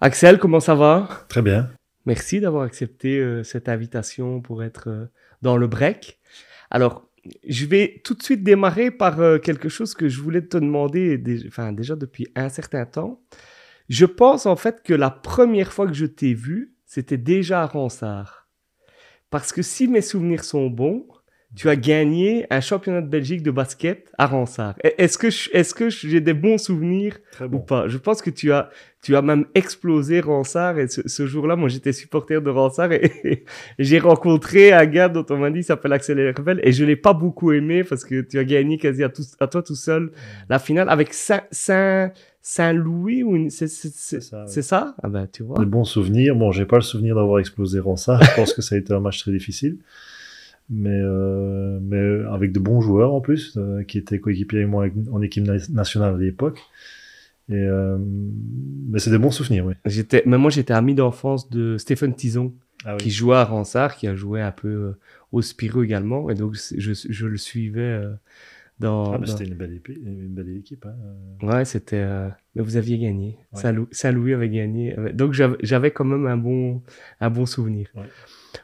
Axel, comment ça va? Très bien. Merci d'avoir accepté euh, cette invitation pour être euh, dans le break. Alors, je vais tout de suite démarrer par euh, quelque chose que je voulais te demander enfin, déjà depuis un certain temps. Je pense en fait que la première fois que je t'ai vu, c'était déjà à Ronsard. Parce que si mes souvenirs sont bons, tu as gagné un championnat de Belgique de basket à Ransard. Est-ce que est-ce que j'ai des bons souvenirs ou pas? Je pense que tu as tu as même explosé Ransard et ce, jour-là, moi j'étais supporter de Ransard et, j'ai rencontré un gars dont on m'a dit s'appelle Axel Hervel et je l'ai pas beaucoup aimé parce que tu as gagné quasi à, à toi tout seul la finale avec Saint, Saint Saint-Louis ou c'est ça, ça? Ah ben tu vois. Des bons souvenirs. Bon, j'ai pas le souvenir d'avoir explosé Ransard. Je pense que ça a été un match très difficile mais, euh, mais avec de bons joueurs en plus, euh, qui étaient coéquipiers avec moi en équipe nationale à l'époque. Et euh, mais c'est des bons souvenirs, oui. J'étais, mais moi j'étais ami d'enfance de Stéphane Tison, ah qui jouait à Ransard, qui a joué un peu euh, au Spirou également, et donc je, je le suivais euh, dans. Ah, mais c'était une belle équipe, une belle équipe. Hein. Ouais, c'était. Mais vous aviez gagné. Saint-Louis avait gagné. Donc j'avais quand même un bon, un bon souvenir. Ouais.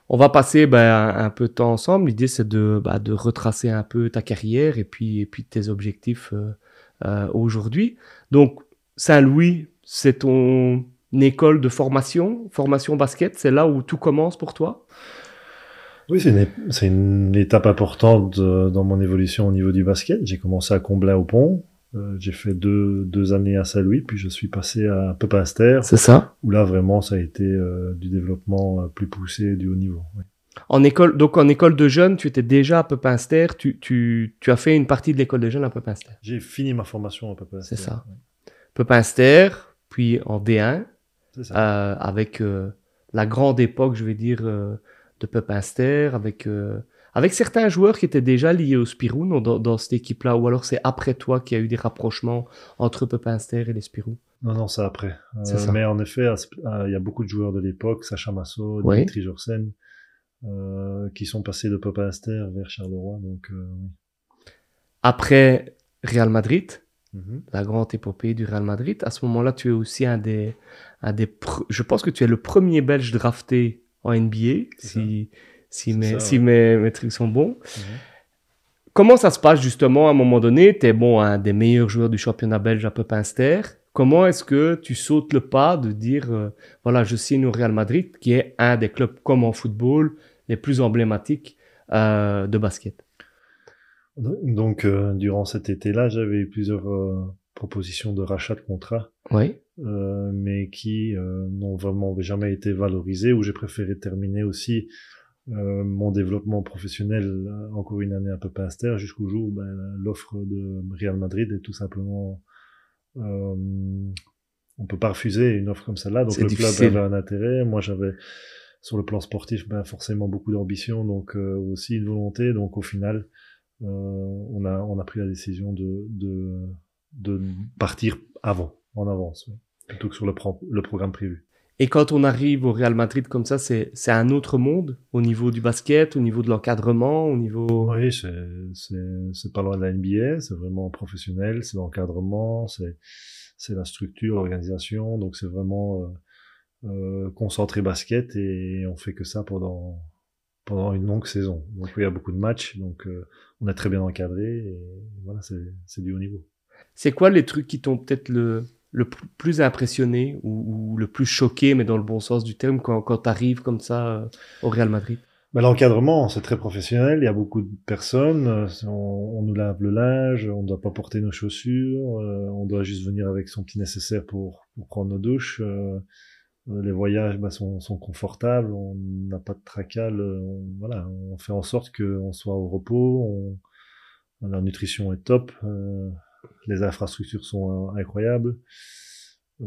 On va passer ben, un, peu de temps ensemble. L'idée, c'est de, bah, de retracer un peu ta carrière et puis, et puis tes objectifs euh, euh, aujourd'hui. Donc, Saint-Louis, c'est ton école de formation, formation basket. C'est là où tout commence pour toi oui, c'est une, étape importante dans mon évolution au niveau du basket. J'ai commencé à Comblain au Pont, euh, j'ai fait deux, deux années à Saint-Louis, puis je suis passé à Pepinster. C'est ça. Où là, vraiment, ça a été euh, du développement euh, plus poussé, du haut niveau. En école, donc en école de jeunes, tu étais déjà à Pepinster. Tu, tu, tu as fait une partie de l'école de jeunes à Pepinster. J'ai fini ma formation à Pepinster. C'est ça. Pepinster, puis en D1, avec la grande époque, je vais dire, de Pepinster, avec avec certains joueurs qui étaient déjà liés au Spirou dans, cette équipe-là, ou alors c'est après toi qu'il y a eu des rapprochements entre Pepinster et les Spirou Non, non, c'est après. Euh, mais en effet, il y a beaucoup de joueurs de l'époque, Sacha Masso, Dimitri Jorsen, euh, qui sont passés de Pepinster vers Charleroi. Donc, euh, Après Real Madrid, mhm. la grande épopée du Real Madrid, à ce moment-là, tu es aussi un des, un des. Je pense que tu es le premier Belge drafté en NBA. Si si, mes, si mes, trucs sont bons. Mhm. Comment ça se passe justement à un moment donné? Tu es bon, un des meilleurs joueurs du championnat belge à Pepinster. Comment est-ce que tu sautes le pas de dire, euh, voilà, je signe au Real Madrid, qui est un des clubs comme en football les plus emblématiques euh, de basket? Donc, euh, durant cet été-là, j'avais eu plusieurs propositions de rachat de contrat. Oui. Mais qui n'ont vraiment jamais été valorisées, où j'ai préféré terminer aussi euh, mon développement professionnel euh, encore une année un peu pasteur jusqu'au jour où ben, l'offre de Real Madrid est tout simplement euh, on peut pas refuser une offre comme celle-là. Donc le club avait un intérêt. Moi j'avais sur le plan sportif ben, forcément beaucoup d'ambition donc euh, aussi une volonté. Donc au final euh, on a on a pris la décision de de, de partir avant en avance plutôt que sur le, le programme prévu et quand on arrive au Real Madrid comme ça, c'est un autre monde au niveau du basket, au niveau de l'encadrement, au niveau... Oui, c'est pas loin de la NBA, c'est vraiment professionnel, c'est l'encadrement, c'est la structure, l'organisation, donc c'est vraiment euh, euh, concentré basket et on fait que ça pendant pendant une longue saison. Donc il y a beaucoup de matchs, donc euh, on est très bien encadré et voilà, c'est du haut niveau. C'est quoi les trucs qui t'ont peut-être le le plus impressionné ou, le plus choqué, mais dans le bon sens du terme, quand, quand tu arrives comme ça euh, au Real Madrid? Bah, L'encadrement, c'est très professionnel. Il y a beaucoup de personnes. Euh, on, nous lave le linge, on ne doit pas porter nos chaussures, euh, on doit juste venir avec son petit nécessaire pour, prendre nos douches. les voyages bah, sont, confortables, on n'a pas de tracal. On, voilà, on fait en sorte qu'on soit au repos. La nutrition est top les infrastructures sont euh, incroyables. Euh,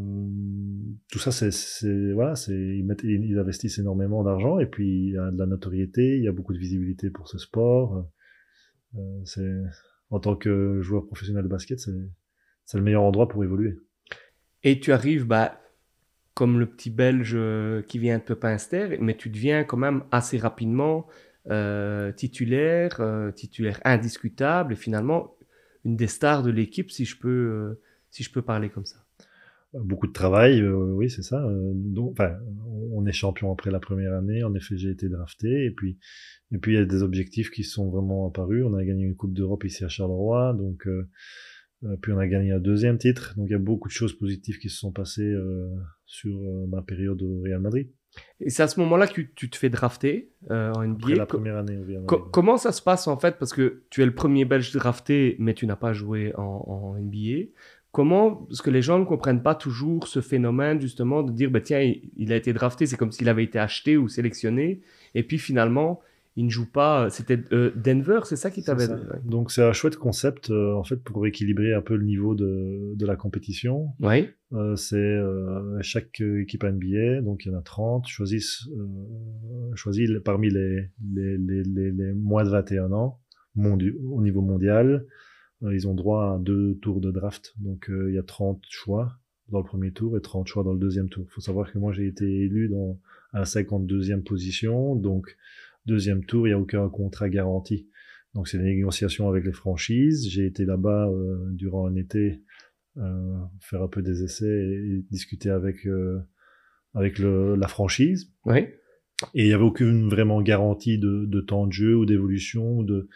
tout ça, c'est voilà, c'est ils, investissent énormément d'argent et puis il y a de la notoriété, il y a beaucoup de visibilité pour ce sport. Euh, c'est en tant que joueur professionnel de basket, c'est le meilleur endroit pour évoluer. Et tu arrives, bah, comme le petit Belge qui vient de Pepinster, mais tu deviens quand même assez rapidement titulaire, titulaire indiscutable, et finalement une des stars de l'équipe, si je peux, euh, si je peux parler comme ça. beaucoup de travail, oui, c'est ça. donc, on est champion après la première année. En effet, j'ai été drafté. Et puis, et puis il y a des objectifs qui sont vraiment apparus. On a gagné une Coupe d'Europe ici à Charleroi. Donc, puis on a gagné un deuxième titre. Donc, il y a beaucoup de choses positives qui se sont passées sur ma période au Real Madrid. Et c'est à ce moment-là que tu, te fais drafter euh, en NBA. Après la première année, comment ça se passe en fait? Parce que tu es le premier Belge drafté, mais tu n'as pas joué en, NBA. Comment Parce que les gens ne comprennent pas toujours ce phénomène justement de dire bah, tiens, il a été drafté, c'est comme s'il avait été acheté ou sélectionné. Et puis finalement, il ne joue pas. C'était euh, Denver, c'est ça qui t'avait. Donc c'est un chouette concept euh, en fait pour équilibrer un peu le niveau de, de la compétition. Oui. Euh, c'est chaque équipe NBA, donc il y en a 30, choisissent, choisit parmi les, les, les, les, moins de 21 ans au niveau mondial. ils ont droit à deux tours de draft. Donc il y a 30 choix dans le premier tour et 30 choix dans le deuxième tour. Il faut savoir que moi j'ai été élu dans à la 52e position, donc Deuxième tour, il n'y a aucun contrat garanti. Donc c'est des négociations avec les franchises. J'ai été là-bas euh, durant un été euh, faire un peu des essais et, discuter avec euh, avec le, la franchise. Oui. Et il n'y avait aucune vraiment garantie de, de temps de jeu ou d'évolution ou de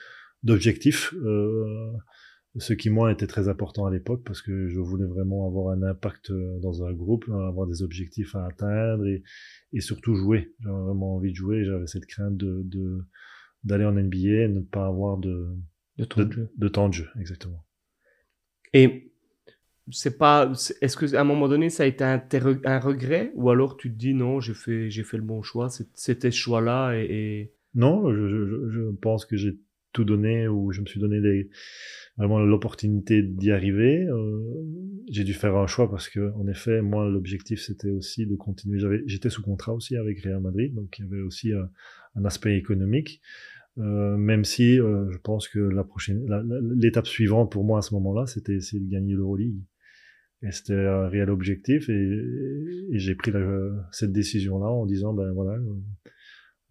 d'objectifs. Euh, ce qui moi était très important à l'époque parce que je voulais vraiment avoir un impact euh, dans un groupe, avoir des objectifs à atteindre et, et surtout jouer. J'avais vraiment envie de jouer, j'avais cette crainte de d'aller en NBA et ne pas avoir de, de, temps de, jeu. de temps de jeu, exactement. Et c'est pas, est-ce que à un moment donné ça a été un, un, regret? Ou alors tu te dis non, j'ai fait, j'ai fait le bon choix, c'était ce choix-là et, et... Non, je, je, je pense que j'ai tout donné ou je me suis donné des, vraiment l'opportunité d'y arriver. Euh, j'ai dû faire un choix parce que, en effet, moi, l'objectif c'était aussi de continuer. J'avais, j'étais sous contrat aussi avec Real Madrid, donc il y avait aussi un, aspect économique. Euh, même si euh, je pense que la prochaine, l'étape suivante pour moi à ce moment-là, c'était essayer de gagner l'Euroleague. Et c'était un réel objectif et, et j'ai pris la, cette décision-là en disant ben voilà,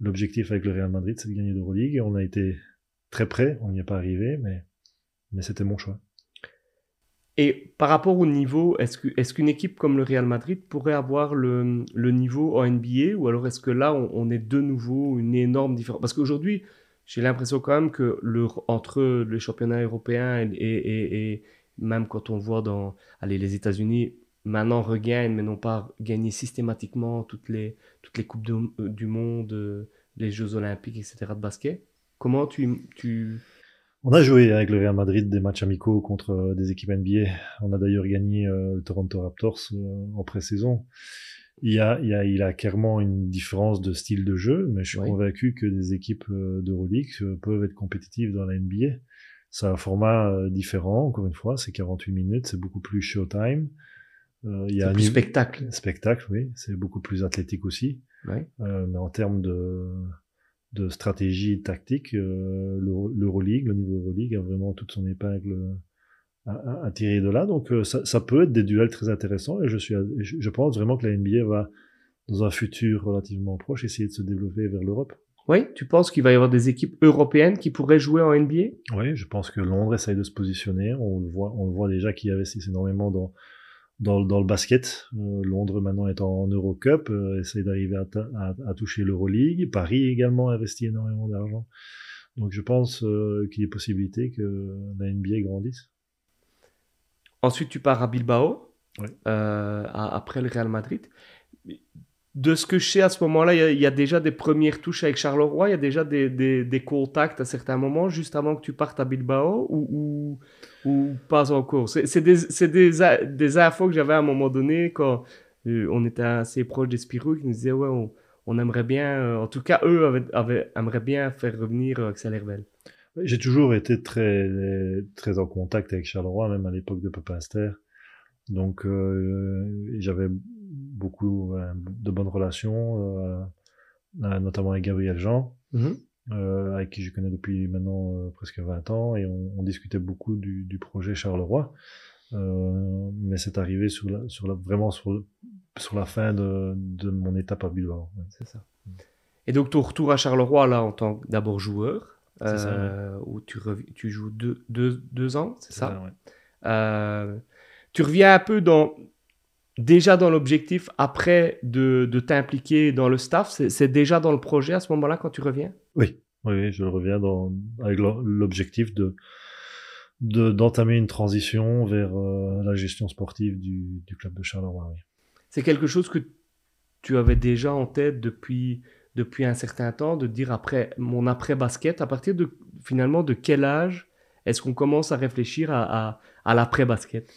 l'objectif avec le Real Madrid c'est de gagner l'Euroleague et on a été très près, on n'y est pas arrivé, mais c'était mon choix. Et par rapport au niveau, est-ce qu'une équipe comme le Real Madrid pourrait avoir le, le niveau en NBA ou alors est-ce que là, on, est de nouveau une énorme différence? Parce qu'aujourd'hui, j'ai l'impression quand même que le, entre les championnats européens et, même quand on voit dans allez, les États-Unis, maintenant regagnent, mais n'ont pas gagné systématiquement toutes les, toutes les Coupes du Monde, les Jeux Olympiques, etc. de basket. Comment tu, tu, on a joué avec le Real Madrid des matchs amicaux contre euh, des équipes NBA. On a d'ailleurs gagné euh, le Toronto Raptors euh, en pré-saison. Il y, a, il, y a, il a clairement une différence de style de jeu, mais je suis convaincu que des équipes d'Euroleague peuvent être compétitives dans la NBA. C'est un format différent, encore une fois, c'est 48 minutes, c'est beaucoup plus showtime. Il y a un plus spectacle. Spectacle, oui. C'est beaucoup plus athlétique aussi. Euh, mais en termes de, de stratégie tactique, euh, l'Euroleague, le niveau Euroleague a vraiment toute son épingle à, à, tirer de là. Donc euh, ça, ça, peut être des duels très intéressants et je, suis, je pense vraiment que la NBA va, dans un futur relativement proche, essayer de se développer vers l'Europe. Oui, tu penses qu'il va y avoir des équipes européennes qui pourraient jouer en NBA Oui, je pense que Londres essaye de se positionner. On le voit, on le voit déjà qu'il investissent énormément dans, dans, dans le basket. Euh, Londres maintenant est en Eurocup, euh, essaye d'arriver à, à, à, toucher l'Euroleague. Paris également investit énormément d'argent. Donc je pense euh, qu'il y a possibilité que la NBA grandisse. Ensuite, tu pars à Bilbao, ouais. Euh, après le Real Madrid de ce que je sais à ce moment-là, il y, a déjà des premières touches avec Charleroi, il y a déjà des, contacts à certains moments, juste avant que tu partes à Bilbao, ou, pas encore? C'est des, infos que j'avais à un moment donné quand euh, on était assez proche des Spirou, qui nous disaient, ouais, on, aimerait bien, euh, en tout cas, eux avaient, aimeraient bien faire revenir euh, Axel Hervel. J'ai toujours été très, très en contact avec Charleroi, même à l'époque de Papa Donc, j'avais beaucoup euh, de bonnes relations, euh, notamment avec Gabriel Jean, mhm. euh, avec qui je connais depuis maintenant presque 20 ans, et on, discutait beaucoup du, projet Charleroi. mais c'est arrivé sur la, sur la, vraiment sur, sur la fin de, de mon étape à Bilbao. C'est ça. Et donc ton retour à Charleroi, là, en tant que d'abord joueur, où tu, tu joues deux, deux, deux ans, c'est ça, ça Tu reviens un peu dans déjà dans l'objectif après de, de t'impliquer dans le staff C'est déjà dans le projet à ce moment-là quand tu reviens? Oui, oui, je reviens dans, avec l'objectif de d'entamer une transition vers euh, la gestion sportive du, du club de Charleroi. C'est quelque chose que tu avais déjà en tête depuis, depuis un certain temps, de dire après mon après-basket, à partir de finalement de quel âge est-ce qu'on commence à réfléchir à, à, à l'après-basket?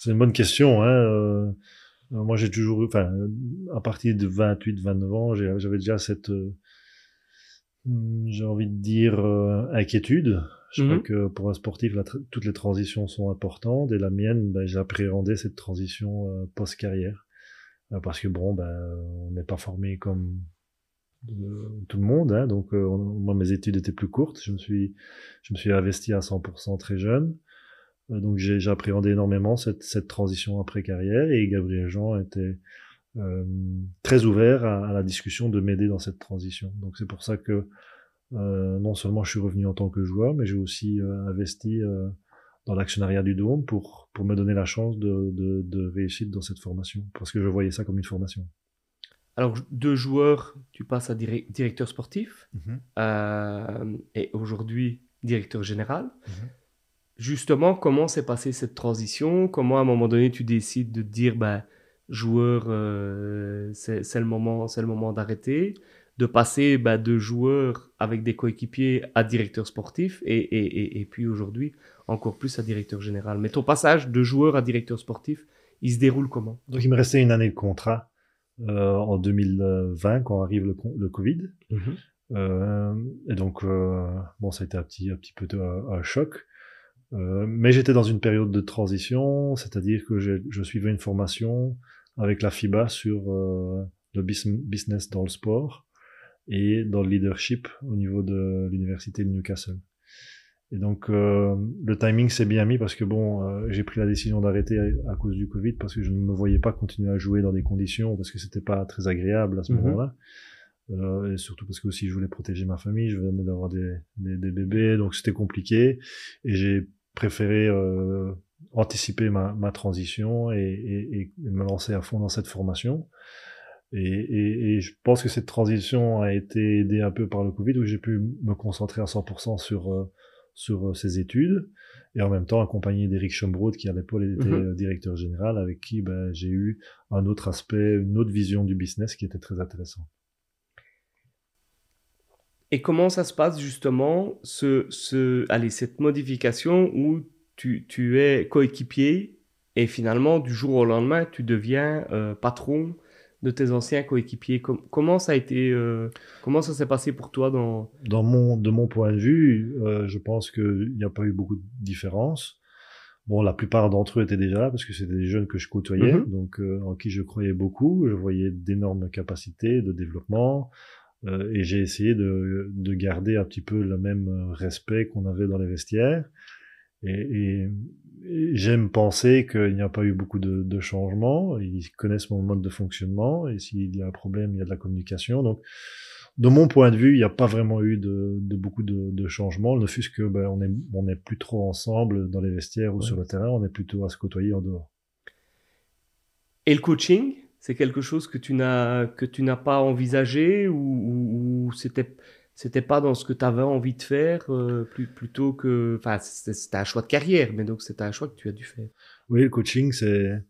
C'est une bonne question. Hein. Euh, moi, j'ai toujours, enfin, à partir de 28, 29 ans, j'avais déjà cette, euh, j'ai envie de dire, euh, inquiétude. Je crois mhm. que pour un sportif, toutes les transitions sont importantes. Et la mienne, ben, j'appréhendais cette transition euh, post-carrière. parce que bon, ben, on n'est pas formé comme tout le monde. Hein, donc, moi, mes études étaient plus courtes. Je me suis, je me suis investi à 100% très jeune. Euh, donc j'ai appréhendé énormément cette, cette transition après carrière et Gabriel Jean était euh, très ouvert à, la discussion de m'aider dans cette transition. Donc c'est pour ça que euh, non seulement je suis revenu en tant que joueur, mais j'ai aussi euh, investi dans l'actionnariat du Dôme pour, pour me donner la chance de, de, de réussir dans cette formation, parce que je voyais ça comme une formation. Alors, de joueur, tu passes à directeur sportif mm-hmm. et aujourd'hui directeur général. Mm-hmm justement, comment s'est passée cette transition? Comment, à un moment donné, tu décides de dire, ben, joueur, euh, c'est le moment, c'est le moment d'arrêter, de passer ben, de joueur avec des coéquipiers à directeur sportif, et, et, et, puis aujourd'hui, encore plus à directeur général. Mais ton passage de joueur à directeur sportif, il se déroule comment? Donc, il me restait une année de contrat euh, en 2020, quand arrive le, le Covid. Mm-hmm. Euh, et donc, euh, bon, ça a été un petit, un petit peu un choc. Euh, mais j'étais dans une période de transition, c'est-à-dire que je suivais une formation avec la FIBA sur euh, le business dans le sport et dans le leadership au niveau de l'université de Newcastle. Et donc euh, le timing s'est bien mis parce que bon, euh, j'ai pris la décision d'arrêter à, cause du Covid parce que je ne me voyais pas continuer à jouer dans des conditions parce que c'était pas très agréable à ce mm-hmm. moment-là. Euh, et surtout parce que aussi je voulais protéger ma famille, je venais d'avoir des, des, des, bébés, donc c'était compliqué. Et j'ai préféré euh, anticiper ma, ma transition et, et, et, me lancer à fond dans cette formation. Et, et, je pense que cette transition a été aidée un peu par le Covid, où j'ai pu me concentrer à 100% sur euh, sur euh, ces études, et en même temps accompagné d'Eric Schombrod, qui à l'époque était mhm. directeur général, avec qui ben, j'ai eu un autre aspect, une autre vision du business qui était très intéressant. Et comment ça se passe justement, ce, ce, allez, cette modification où tu, tu es coéquipier et finalement, du jour au lendemain, tu deviens euh, patron de tes anciens coéquipiers? comment ça a été, euh, comment ça s'est passé pour toi dans... dans mon, De mon point de vue, euh, je pense qu'il n'y a pas eu beaucoup de différence. Bon, la plupart d'entre eux étaient déjà là parce que c'était des jeunes que je côtoyais, mm-hmm. donc en qui je croyais beaucoup. Je voyais d'énormes capacités de développement. Euh, et j'ai essayé de, de, garder un petit peu le même respect qu'on avait dans les vestiaires. Et, et, j'aime penser qu'il n'y a pas eu beaucoup de, de, changements. Ils connaissent mon mode de fonctionnement. Et s'il y a un problème, il y a de la communication. Donc, de mon point de vue, il n'y a pas vraiment eu de, de beaucoup de, de, changements. Ne fût-ce que ben, on est on est plus trop ensemble dans les vestiaires ou sur le terrain. On est plutôt à se côtoyer en dehors. Et le coaching? C'est quelque chose que tu n'as que tu n'as pas envisagé ou, ou, c'était c'était pas dans ce que tu avais envie de faire euh, plus, plutôt que enfin c'était un choix de carrière mais donc c'était un choix que tu as dû faire. Oui le coaching c'est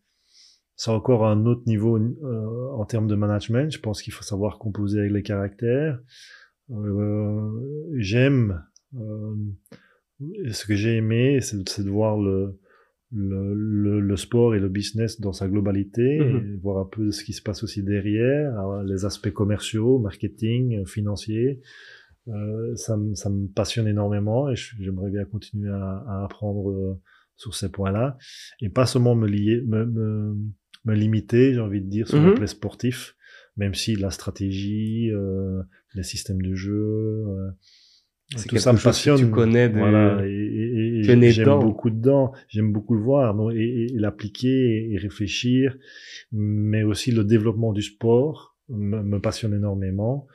c'est encore un autre niveau euh, en termes de management. Je pense qu'il faut savoir composer avec les caractères. Euh, j'aime euh, ce que j'ai aimé c'est de voir le le, le, sport et le business dans sa globalité, mhm. voir un peu ce qui se passe aussi derrière, les aspects commerciaux, marketing, financiers. Euh, ça, ça, me passionne énormément et j'aimerais bien continuer à, à apprendre euh, sur ces points-là et pas seulement me, lier, me, me, me limiter, j'ai envie de dire, sur le mhm. plan sportif, même si la stratégie, euh, les systèmes de jeu, euh, tout ça me passionne. Que tu connais de... Voilà, et, et, j'aime beaucoup dedans, j'aime beaucoup le voir, non, et, l'appliquer et, réfléchir, mais aussi le développement du sport me, me passionne énormément.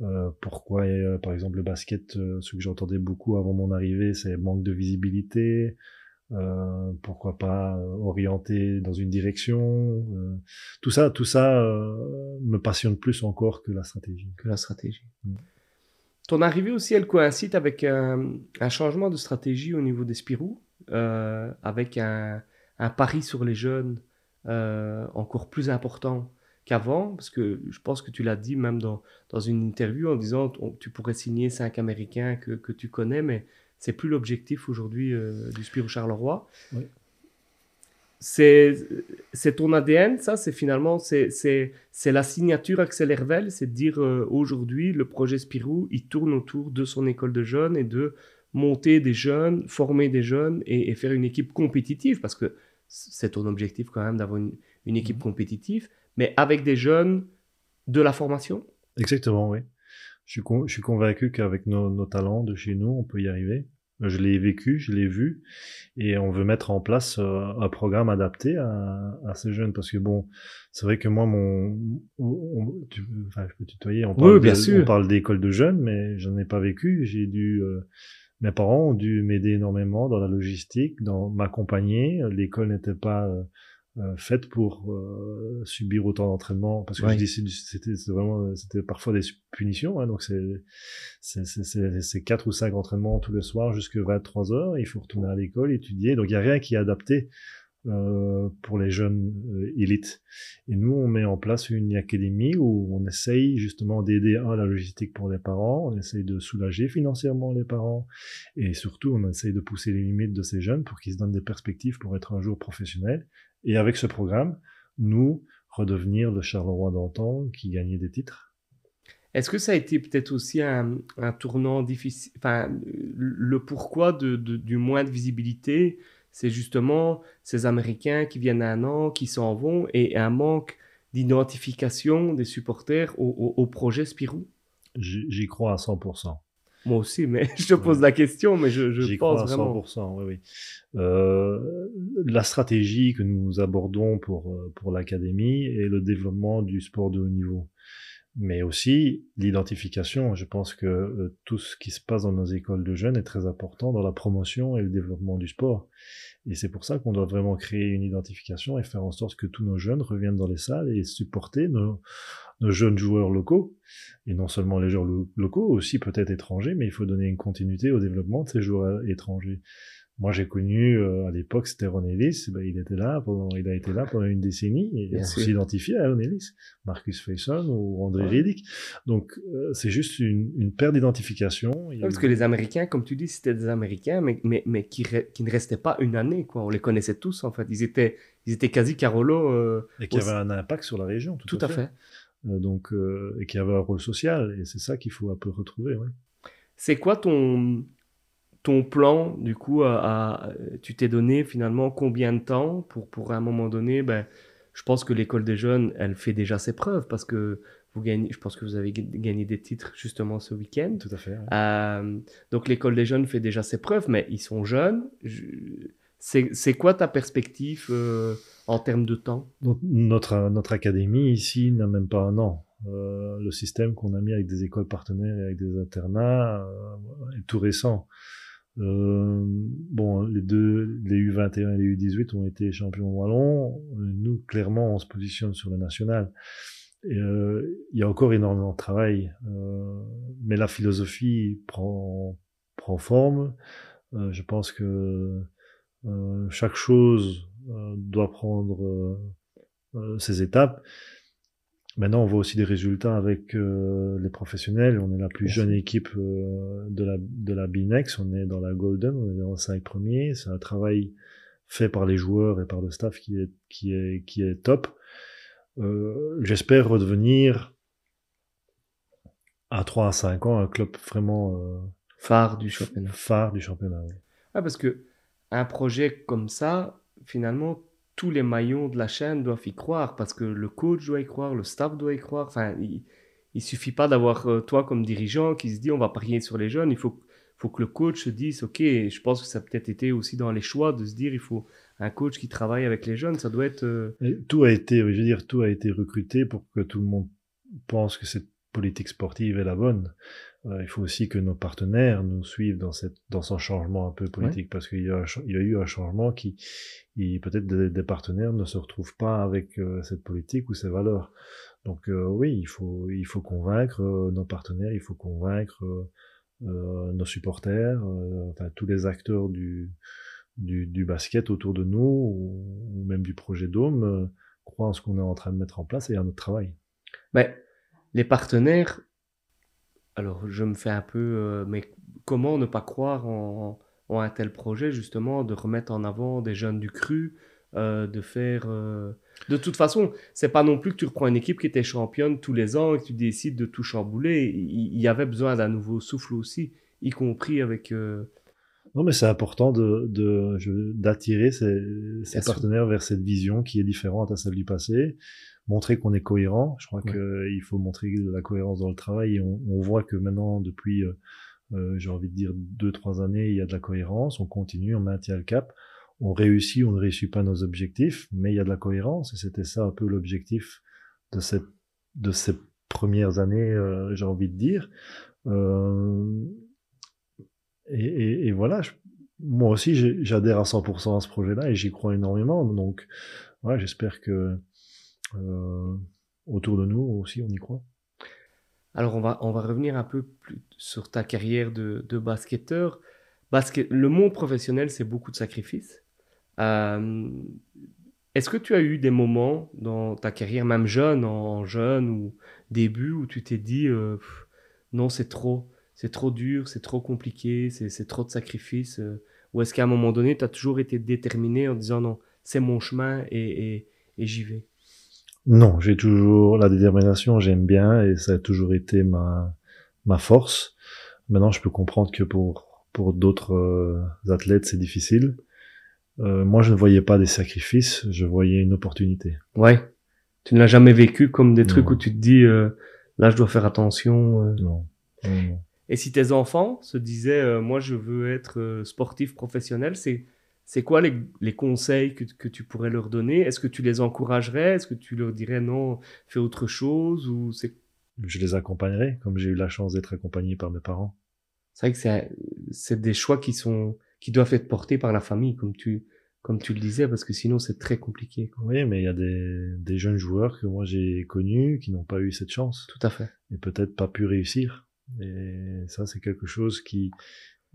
Euh, pourquoi, euh, par exemple, le basket, euh, ce que j'entendais beaucoup avant mon arrivée, c'est manque de visibilité, euh, pourquoi pas orienter dans une direction. tout ça, tout ça me passionne plus encore que la stratégie. Que la stratégie. Mm. Ton arrivée aussi, elle coïncide avec un, changement de stratégie au niveau des Spirou, avec un, pari sur les jeunes encore plus important qu'avant, parce que je pense que tu l'as dit même dans, dans une interview en disant tu pourrais signer cinq Américains que, que tu connais, mais c'est plus l'objectif aujourd'hui euh, du Spirou Charleroi. Oui. C'est ton ADN, ça, c'est finalement, c'est la signature Axel Hervel, c'est de dire euh, aujourd'hui, le projet Spirou, il tourne autour de son école de jeunes et de monter des jeunes, former des jeunes et, faire une équipe compétitive, parce que c'est ton objectif quand même d'avoir une, une, équipe mmh. compétitive mais avec des jeunes de la formation Exactement, oui. Je suis, je suis convaincu qu'avec nos, nos, talents de chez nous, on peut y arriver. Je l'ai vécu, je l'ai vu, et on veut mettre en place euh, un programme adapté à, à, ces jeunes, parce que bon, c'est vrai que moi, mon, tu, enfin, je peux tutoyer, on parle, bien sûr. on parle d'école de jeunes, mais j'en ai pas vécu. J'ai dû, euh, mes parents ont dû m'aider énormément dans la logistique, dans m'accompagner. L'école n'était pas euh, euh, faite pour euh, subir autant d'entraînement parce que je dis c'était vraiment c'était parfois des punitions hein, donc c'est c'est quatre ou cinq entraînements tous les soirs jusqu'à 23 heures il faut retourner à l'école étudier donc il y a rien qui est adapté euh, pour les jeunes élites. Et nous, on met en place une académie où on essaye justement d'aider à la logistique pour les parents, on essaye de soulager financièrement les parents, et surtout, on essaye de pousser les limites de ces jeunes pour qu'ils se donnent des perspectives pour être un jour professionnels. Et avec ce programme, nous, redevenir le Charleroi d'antan qui gagnait des titres. Est-ce que ça a été peut-être aussi un, un tournant difficile, enfin, le pourquoi de, de, du moins de visibilité c'est justement ces Américains qui viennent un an, qui s'en vont, et un manque d'identification des supporters au, projet Spirou? J'y crois à 100%. Moi aussi, mais je te pose la question, mais je, je pense crois à 100%, oui, oui. Euh, la stratégie que nous abordons pour, euh, pour l'académie est le développement du sport de haut niveau mais aussi l'identification. Je pense que euh, tout ce qui se passe dans nos écoles de jeunes est très important dans la promotion et le développement du sport. Et c'est pour ça qu'on doit vraiment créer une identification et faire en sorte que tous nos jeunes reviennent dans les salles et supporter nos, jeunes joueurs locaux. Et non seulement les joueurs locaux, aussi peut-être étrangers, mais il faut donner une continuité au développement de ces joueurs étrangers. Moi, j'ai connu euh, à l'époque, c'était Ron Ellis. Ben, il était là, pendant, il a été là pendant une décennie et on s'identifiait à Ron Ellis, Marcus Fayson ou André ouais. Donc, euh, c'est juste une, une paire d'identification. parce que les Américains, comme tu dis, c'était des Américains, mais, mais, mais qui, qui, ne restaient pas une année. Quoi. On les connaissait tous, en fait. Ils étaient, ils étaient quasi Carolo. Euh, et qui avaient un impact sur la région. Tout, tout à, fait. Donc, et qui avaient un rôle social. Et c'est ça qu'il faut un peu retrouver. Ouais. C'est quoi ton ton plan, du coup, à, tu t'es donné finalement combien de temps pour, pour à un moment donné, ben, je pense que l'école des jeunes, elle fait déjà ses preuves parce que vous gagnez, je pense que vous avez gagné des titres justement ce week-end. Tout à fait. Euh, donc l'école des jeunes fait déjà ses preuves, mais ils sont jeunes. C'est quoi ta perspective euh, en termes de temps? Notre, notre académie ici n'a même pas un an. Euh, le système qu'on a mis avec des écoles partenaires et avec des internats est tout récent. Euh, bon, les deux, les U21 et les U18 ont été champions wallons. Nous, clairement, on se positionne sur le national. Euh, il y a encore énormément de travail, euh, mais la philosophie prend, prend forme. Euh, je pense que euh, chaque chose doit prendre ses étapes. Maintenant, on voit aussi des résultats avec euh, les professionnels. On est la plus jeune équipe euh, de la de la Binex. On est dans la Golden. On est dans les cinq premiers. C'est un travail fait par les joueurs et par le staff qui est qui est qui est top. Euh, J'espère redevenir à 3 à 5 ans un club vraiment euh, phare du championnat. Phare du championnat. Oui. Ah, parce que un projet comme ça, finalement, tous les maillons de la chaîne doivent y croire parce que le coach doit y croire, le staff doit y croire. Enfin, il, il suffit pas d'avoir euh, toi comme dirigeant qui se dit on va parier sur les jeunes. Il faut, faut que le coach se dise ok. Je pense que ça a peut-être été aussi dans les choix de se dire il faut un coach qui travaille avec les jeunes. Ça doit être. Euh, tout a été, je veux dire, tout a été recruté pour que tout le monde pense que c'est politique sportive est la bonne. Euh, il faut aussi que nos partenaires nous suivent dans cette dans ce changement un peu politique parce qu'il y a il y a eu un changement qui peut-être des, partenaires ne se retrouvent pas avec euh, cette politique ou ces valeurs. Donc euh, oui, il faut il faut convaincre nos partenaires, il faut convaincre nos supporters, enfin tous les acteurs du du, du basket autour de nous ou, même du projet Dôme croient en ce qu'on est en train de mettre en place et à notre travail. Mais les partenaires alors, je me fais un peu, euh, mais comment ne pas croire en, un tel projet, justement, de remettre en avant des jeunes du cru, euh, de faire. Euh, de toute façon, c'est pas non plus que tu reprends une équipe qui était championne tous les ans et que tu décides de tout chambouler. Il, y avait besoin d'un nouveau souffle aussi, y compris avec. Non, mais c'est important de, d'attirer ses, ses partenaires vers cette vision qui est différente à celle du passé montrer qu'on est cohérent. Je crois qu'il faut montrer de la cohérence dans le travail et on, on voit que maintenant, depuis, euh, euh, j'ai envie de dire, deux, trois années, il y a de la cohérence. On continue, on maintient le cap. On réussit on ne réussit pas nos objectifs, mais il y a de la cohérence et c'était ça un peu l'objectif de cette, de ces premières années, euh, j'ai envie de dire. Euh, et, et, et, voilà, moi aussi, j'adhère à 100% à ce projet-là et j'y crois énormément. Donc, voilà, j'espère que euh, autour de nous aussi, on y croit. Alors, on va, on va revenir un peu sur ta carrière de, de basketteur. Basket, le monde professionnel, c'est beaucoup de sacrifices. Euh, est-ce que tu as eu des moments dans ta carrière, même jeune, en, jeune ou début, où tu t'es dit euh, non, c'est trop, c'est trop dur, c'est trop compliqué, c'est trop de sacrifices Ou est-ce qu'à un moment donné, tu as toujours été déterminé en disant non, c'est mon chemin et, et j'y vais? Non, j'ai toujours la détermination, j'aime bien et ça a toujours été ma ma force. Maintenant, je peux comprendre que pour pour d'autres euh, athlètes, c'est difficile. Euh, moi, je ne voyais pas des sacrifices, je voyais une opportunité. Ouais. Tu ne l'as jamais vécu comme des trucs où tu te dis euh, là, je dois faire attention. Non. non. Et si tes enfants se disaient moi, je veux être sportif professionnel, c'est c'est quoi les, conseils que, tu pourrais leur donner? Est-ce que tu les encouragerais? Est-ce que tu leur dirais non, fais autre chose ou c'est Je les accompagnerai, comme j'ai eu la chance d'être accompagné par mes parents. C'est vrai que c'est des choix qui sont qui doivent être portés par la famille, comme tu comme tu le disais, parce que sinon c'est très compliqué. Oui, mais il y a des, des jeunes joueurs que moi j'ai connus qui n'ont pas eu cette chance. Tout à fait. Et peut-être pas pu réussir. Et ça, c'est quelque chose qui,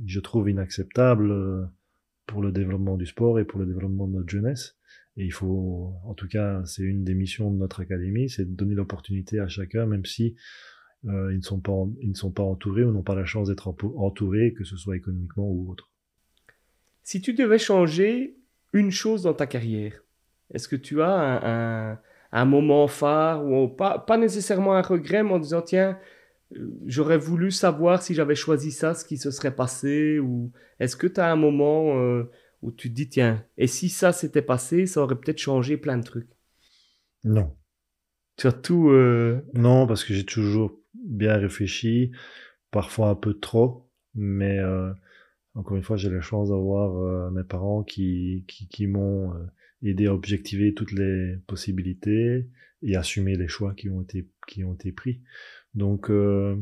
je trouve inacceptable euh, pour le développement du sport et pour le développement de notre jeunesse. Et il faut, en tout cas, c'est une des missions de notre académie, c'est de donner l'opportunité à chacun, même si euh, ils ne sont pas, ils ne sont pas entourés ou n'ont pas la chance d'être entourés, que ce soit économiquement ou autre. Si tu devais changer une chose dans ta carrière, est-ce que tu as un, un, moment phare ou pas, pas nécessairement un regret, mais en disant tiens, j'aurais voulu savoir si j'avais choisi ça, ce qui se serait passé Ou est-ce que tu as un moment euh, où tu te dis, tiens, et si ça s'était passé, ça aurait peut-être changé plein de trucs? Non. Surtout. Euh... Non, parce que j'ai toujours bien réfléchi, parfois un peu trop, mais euh, encore une fois, j'ai la chance d'avoir euh, mes parents qui, qui, qui m'ont aidé à objectiver toutes les possibilités et assumer les choix qui ont été, qui ont été pris. Donc, euh,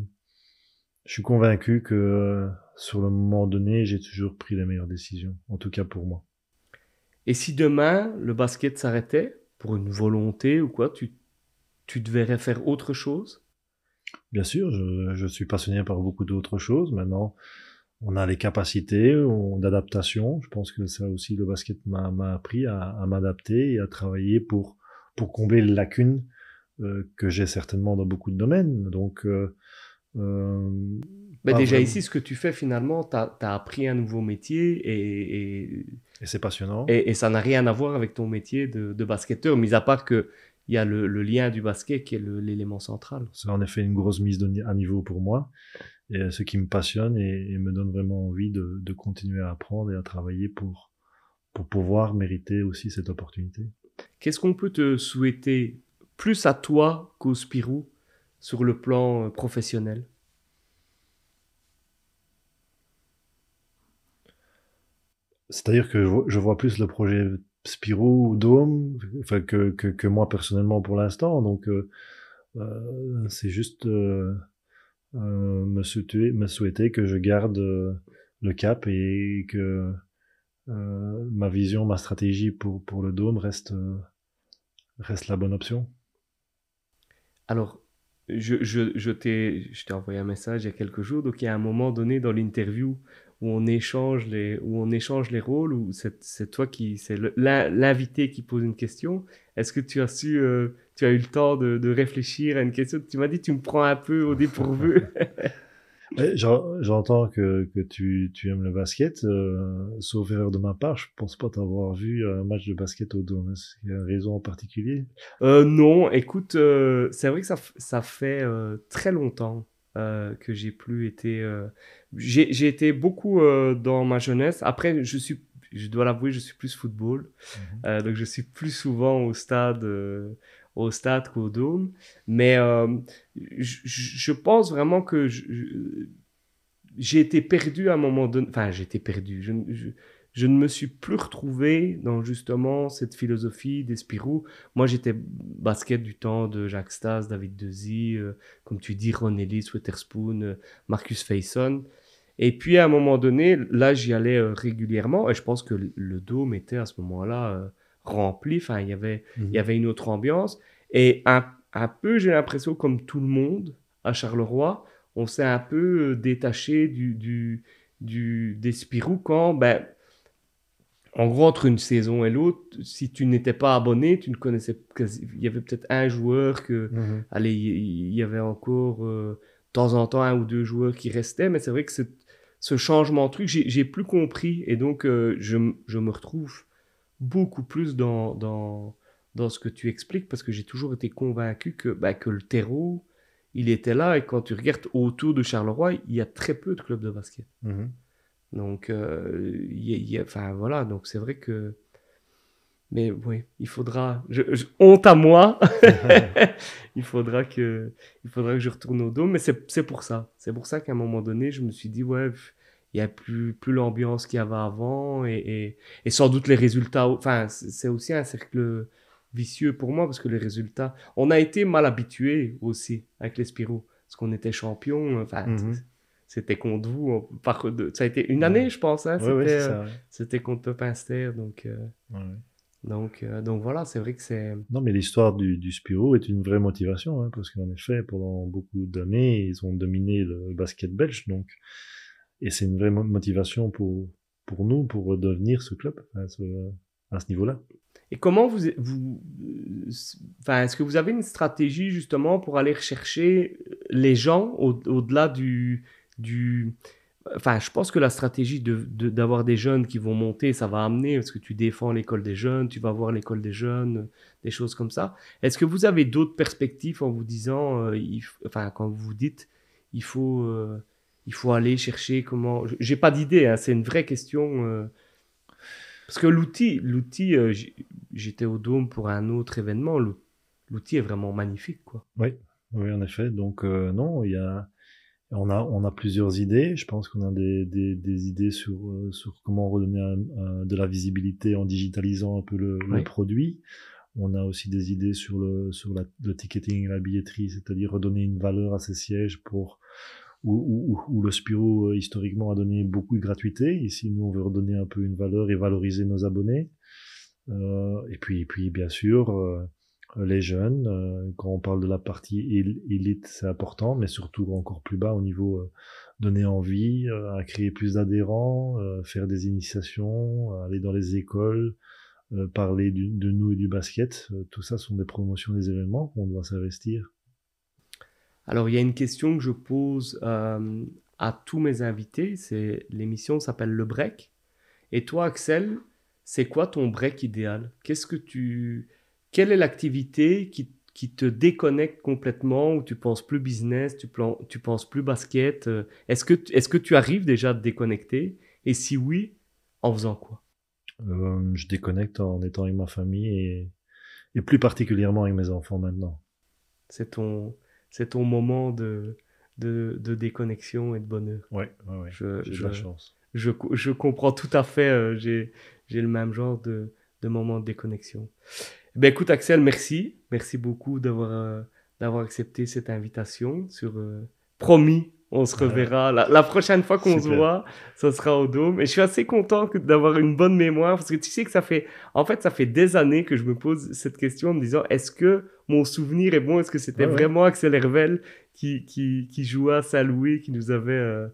je suis convaincu que sur le moment donné, j'ai toujours pris les meilleures décisions, en tout cas pour moi. Et si demain, le basket s'arrêtait, pour une volonté ou quoi, tu, tu devrais faire autre chose? Bien sûr, je, je, suis passionné par beaucoup d'autres choses. Maintenant, on a les capacités d'adaptation. Je pense que ça aussi, le basket m'a appris à, à m'adapter et à travailler pour, pour combler les lacunes euh, que j'ai certainement dans beaucoup de domaines. Donc, euh, euh déjà ici, ce que tu fais finalement, tu as, appris un nouveau métier et, et, c'est passionnant. Et, ça n'a rien à voir avec ton métier de, de basketteur, mis à part que il y a le, lien du basket qui est l'élément central. C'est en effet une grosse mise à niveau pour moi, et ce qui me passionne et, me donne vraiment envie de, de, continuer à apprendre et à travailler pour, pour pouvoir mériter aussi cette opportunité. Qu'est-ce qu'on peut te souhaiter plus à toi qu'au Spirou sur le plan euh, professionnel C'est-à-dire que je vois plus le projet Spirou ou Dôme que, moi personnellement pour l'instant. Donc, euh, euh, c'est juste me, souhaiter, me souhaiter que je garde le cap et que ma vision, ma stratégie pour, pour le Dôme reste la bonne option. Alors, je, je, je t'ai envoyé un message il y a quelques jours, donc il y a un moment donné dans l'interview où on échange les, où on échange les rôles, où c'est toi qui, c'est l'invité qui pose une question. Est-ce que tu as su, euh, tu as eu le temps de, de, réfléchir à une question? Tu m'as dit, tu me prends un peu au dépourvu. J'entends que, que tu, tu, aimes le basket, euh, sauf erreur de ma part, je pense pas t'avoir vu un match de basket au Dôme. Est-ce qu'il y a une raison en particulier? Euh, Non, écoute, euh, c'est vrai que ça, ça fait très longtemps que j'ai plus été. J'ai été beaucoup dans ma jeunesse. Après, je suis, je dois l'avouer, je suis plus football. Mhm. donc, je suis plus souvent au stade, au stade qu'au dôme. Mais je, je, pense vraiment que j'ai été perdu à un moment donné. Enfin, j'ai été perdu. je, ne me suis plus retrouvé dans justement cette philosophie d'Espirou. Moi, j'étais basket du temps de Jacques Stas, David Dezy, euh, comme tu dis, Ron Ellis, Witherspoon, euh, Marcus Fayson. Et puis, à un moment donné, là, j'y allais euh, régulièrement et je pense que le dôme était à ce moment-là rempli. Enfin, il y avait, il y mhm. avait une autre ambiance. Et un, un peu, j'ai l'impression, comme tout le monde à Charleroi, on s'est un peu détaché du, du, du d'Espirou quand, ben, en gros, entre une saison et l'autre, si tu n'étais pas abonné, tu ne connaissais quasi... Il y avait peut-être un joueur que... Mhm. Allez, il y avait encore euh, de temps en temps un ou deux joueurs qui restaient, mais c'est vrai que ce changement de truc, j'ai plus compris. Et donc, euh, je, je, me retrouve beaucoup plus dans, dans, dans ce que tu expliques, parce que j'ai toujours été convaincu que, bah, que le terreau, il était là. Et quand tu regardes autour de Charleroi, il y a très peu de clubs de basket. Mhm. Donc, euh, y, enfin voilà, donc c'est vrai que. Mais oui, il faudra. honte à moi Il faudra que il faudra que je retourne au dos, mais c'est pour ça. C'est pour ça qu'à un moment donné, je me suis dit, ouais, il n'y a plus, plus l'ambiance qu'il y avait avant et, et, et, sans doute les résultats. Enfin, c'est aussi un cercle vicieux pour moi parce que les résultats. On a été mal habitués aussi avec les Spirou parce qu'on était champion. Enfin, mhm c'était contre vous. Par, ça a été une année, je pense. Hein, c'était contre Pinster. Donc, euh, donc, euh, donc voilà, c'est vrai que c'est. Non, mais l'histoire du, du Spiro est une vraie motivation, hein, parce qu'en effet, pendant beaucoup d'années, ils ont dominé le basket belge. Donc, et c'est une vraie motivation pour, pour nous, pour redevenir ce club à ce, niveau-là. Et comment vous, vous enfin, est-ce que vous avez une stratégie justement pour aller rechercher les gens au-delà du, du... Enfin, je pense que la stratégie d'avoir de, des jeunes qui vont monter, ça va amener, parce que tu défends l'école des jeunes, tu vas voir l'école des jeunes, des choses comme ça. Est-ce que vous avez d'autres perspectives en vous disant, euh, enfin, quand vous dites, il faut, euh, il faut aller chercher comment... J'ai pas d'idée, hein, c'est une vraie question. Euh. Parce que l'outil, l'outil, j'étais au Dôme pour un autre événement, l'outil est vraiment magnifique, quoi. Oui, oui, en effet. Donc, non, il y a on a, on a plusieurs idées. Je pense qu'on a des, des, des, idées sur, euh, sur comment redonner de la visibilité en digitalisant un peu le, le, produit. On a aussi des idées sur le, sur la, le ticketing et la billetterie, c'est-à-dire redonner une valeur à ces sièges pour où, où, où, le Spiro euh, historiquement a donné beaucoup de gratuité. Ici, nous, on veut redonner un peu une valeur et valoriser nos abonnés. Euh, et puis, et puis, bien sûr, euh, euh, les jeunes. Euh, quand on parle de la partie élite, c'est important, mais surtout encore plus bas au niveau euh, donner envie, à créer plus d'adhérents, faire des initiations, aller dans les écoles, parler de nous et du basket. tout ça sont des promotions des événements qu'on doit s'investir. Alors il y a une question que je pose à tous mes invités. C'est l'émission s'appelle le break. Et toi, Axel, c'est quoi ton break idéal? Qu'est-ce que tu quelle est l'activité qui, te déconnecte complètement, où tu penses plus business, tu, tu penses plus basket euh, Est-ce que, est que tu arrives déjà à te déconnecter? Et si oui, en faisant quoi? Euh, Je déconnecte en étant avec ma famille et, plus particulièrement avec mes enfants maintenant. C'est ton, c'est ton moment de, de, déconnexion et de bonheur. Oui, ouais, j'ai de la chance. Je, je, comprends tout à fait, euh, j'ai, j'ai le même genre de, de moment de déconnexion. Ben écoute Axel, merci. Merci beaucoup d'avoir euh, d'avoir accepté cette invitation. Sur, euh, promis, on se reverra. La, prochaine fois qu'on se voit, ça sera au Dôme. Et je suis assez content d'avoir une bonne mémoire parce que tu sais que ça fait, en fait, ça fait des années que je me pose cette question en me disant, est-ce que mon souvenir est bon? Est-ce que c'était vraiment Axel Hervel qui, qui, qui jouait à Saint-Louis, qui nous avait, euh,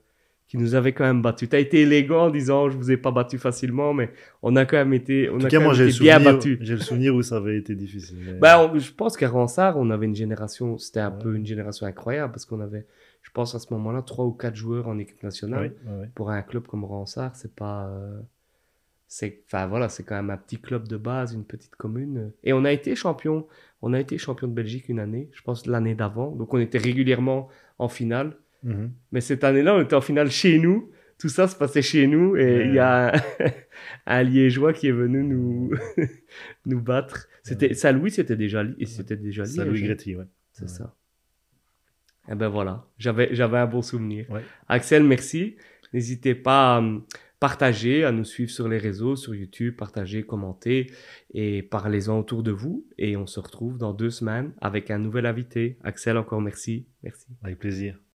qui nous avait quand même battu? Tu as été élégant en disant, je vous ai pas battu facilement, mais on a quand même été, on en a quand moi, même été bien battu. J'ai le souvenir où ça avait été difficile. Ben, je pense qu'à Ransard, on avait une génération, c'était un peu une génération incroyable parce qu'on avait, je pense à ce moment-là, trois ou quatre joueurs en équipe nationale. Pour un club comme Ransard, c'est pas. Euh, c'est, enfin voilà, c'est quand même un petit club de base, une petite commune. Et on a été champion. On a été champion de Belgique une année, je pense l'année d'avant. Donc on était régulièrement en finale. Mhm. Mais cette année-là, on était en finale chez nous. Tout ça se passait chez nous et il y a un, Liégeois qui est venu nous, nous battre. C'était, Saint-Louis, c'était déjà, c'était déjà Saint-Louis Gretti, ouais. C'est ça. Et eh ben voilà, j'avais, j'avais un bon souvenir. Axel, merci. N'hésitez pas à partager, à nous suivre sur les réseaux, sur YouTube, partager, commenter et parlez-en autour de vous. Et on se retrouve dans deux semaines avec un nouvel invité. Axel, encore merci. Merci. Avec plaisir.